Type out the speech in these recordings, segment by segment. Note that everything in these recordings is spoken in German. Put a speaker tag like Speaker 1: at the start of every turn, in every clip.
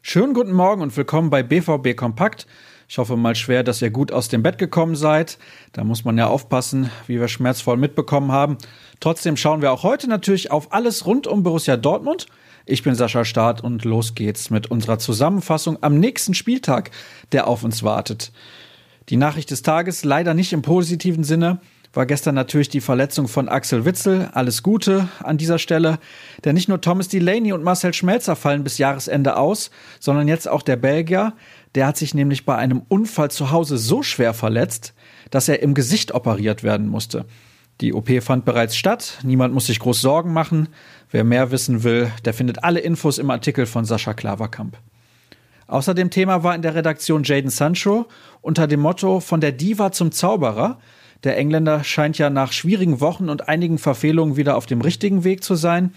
Speaker 1: Schönen guten Morgen und willkommen bei BVB Kompakt. Ich hoffe mal schwer, dass ihr gut aus dem Bett gekommen seid. Da muss man ja aufpassen, wie wir schmerzvoll mitbekommen haben. Trotzdem schauen wir auch heute natürlich auf alles rund um Borussia Dortmund. Ich bin Sascha Staat und los geht's mit unserer Zusammenfassung am nächsten Spieltag, der auf uns wartet. Die Nachricht des Tages leider nicht im positiven Sinne war gestern natürlich die Verletzung von Axel Witzel. Alles Gute an dieser Stelle. Denn nicht nur Thomas Delaney und Marcel Schmelzer fallen bis Jahresende aus, sondern jetzt auch der Belgier. Der hat sich nämlich bei einem Unfall zu Hause so schwer verletzt, dass er im Gesicht operiert werden musste. Die OP fand bereits statt. Niemand muss sich groß Sorgen machen. Wer mehr wissen will, der findet alle Infos im Artikel von Sascha Klaverkamp. Außerdem Thema war in der Redaktion Jaden Sancho unter dem Motto von der Diva zum Zauberer der Engländer scheint ja nach schwierigen Wochen und einigen Verfehlungen wieder auf dem richtigen Weg zu sein.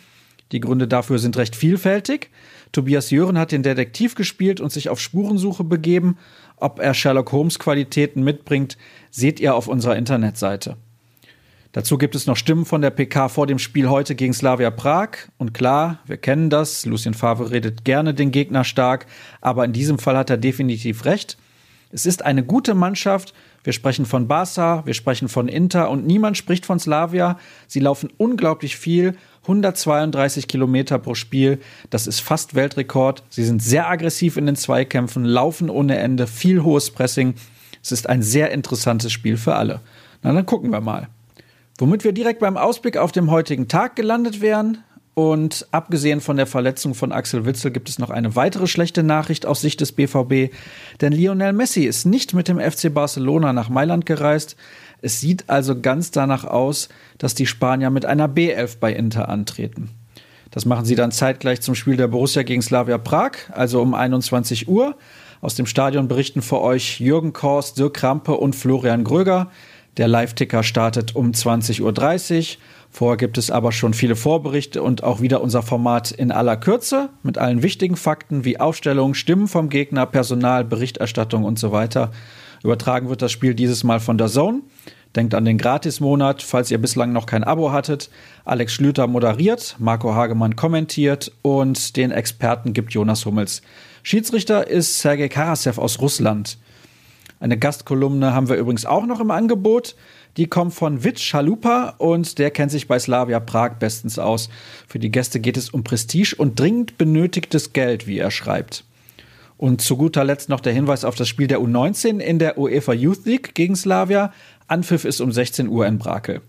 Speaker 1: Die Gründe dafür sind recht vielfältig. Tobias Jören hat den Detektiv gespielt und sich auf Spurensuche begeben. Ob er Sherlock Holmes Qualitäten mitbringt, seht ihr auf unserer Internetseite. Dazu gibt es noch Stimmen von der PK vor dem Spiel heute gegen Slavia Prag. Und klar, wir kennen das. Lucien Favre redet gerne den Gegner stark. Aber in diesem Fall hat er definitiv recht. Es ist eine gute Mannschaft wir sprechen von Barca, wir sprechen von Inter und niemand spricht von Slavia. Sie laufen unglaublich viel, 132 Kilometer pro Spiel. Das ist fast Weltrekord. Sie sind sehr aggressiv in den Zweikämpfen, laufen ohne Ende, viel hohes Pressing. Es ist ein sehr interessantes Spiel für alle. Na, dann gucken wir mal. Womit wir direkt beim Ausblick auf den heutigen Tag gelandet wären, und abgesehen von der Verletzung von Axel Witzel gibt es noch eine weitere schlechte Nachricht aus Sicht des BVB, denn Lionel Messi ist nicht mit dem FC Barcelona nach Mailand gereist. Es sieht also ganz danach aus, dass die Spanier mit einer B11 bei Inter antreten. Das machen sie dann zeitgleich zum Spiel der Borussia gegen Slavia Prag, also um 21 Uhr. Aus dem Stadion berichten für euch Jürgen Kors, Dirk Krampe und Florian Gröger. Der Live-Ticker startet um 20.30 Uhr. Vorher gibt es aber schon viele Vorberichte und auch wieder unser Format in aller Kürze mit allen wichtigen Fakten wie Aufstellung, Stimmen vom Gegner, Personal, Berichterstattung und so weiter. Übertragen wird das Spiel dieses Mal von der Zone. Denkt an den Gratismonat, falls ihr bislang noch kein Abo hattet. Alex Schlüter moderiert, Marco Hagemann kommentiert und den Experten gibt Jonas Hummels. Schiedsrichter ist Sergei Karasev aus Russland. Eine Gastkolumne haben wir übrigens auch noch im Angebot. Die kommt von Witsch Chalupa und der kennt sich bei Slavia Prag bestens aus. Für die Gäste geht es um Prestige und dringend benötigtes Geld, wie er schreibt. Und zu guter Letzt noch der Hinweis auf das Spiel der U19 in der UEFA Youth League gegen Slavia. Anpfiff ist um 16 Uhr in Brakel.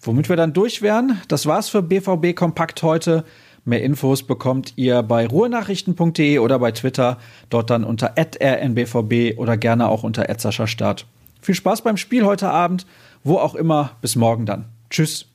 Speaker 1: Womit wir dann durch wären, das war's für BVB Kompakt heute. Mehr Infos bekommt ihr bei ruhrnachrichten.de oder bei Twitter, dort dann unter rnbvb oder gerne auch unter Start. Viel Spaß beim Spiel heute Abend wo auch immer. Bis morgen dann. Tschüss.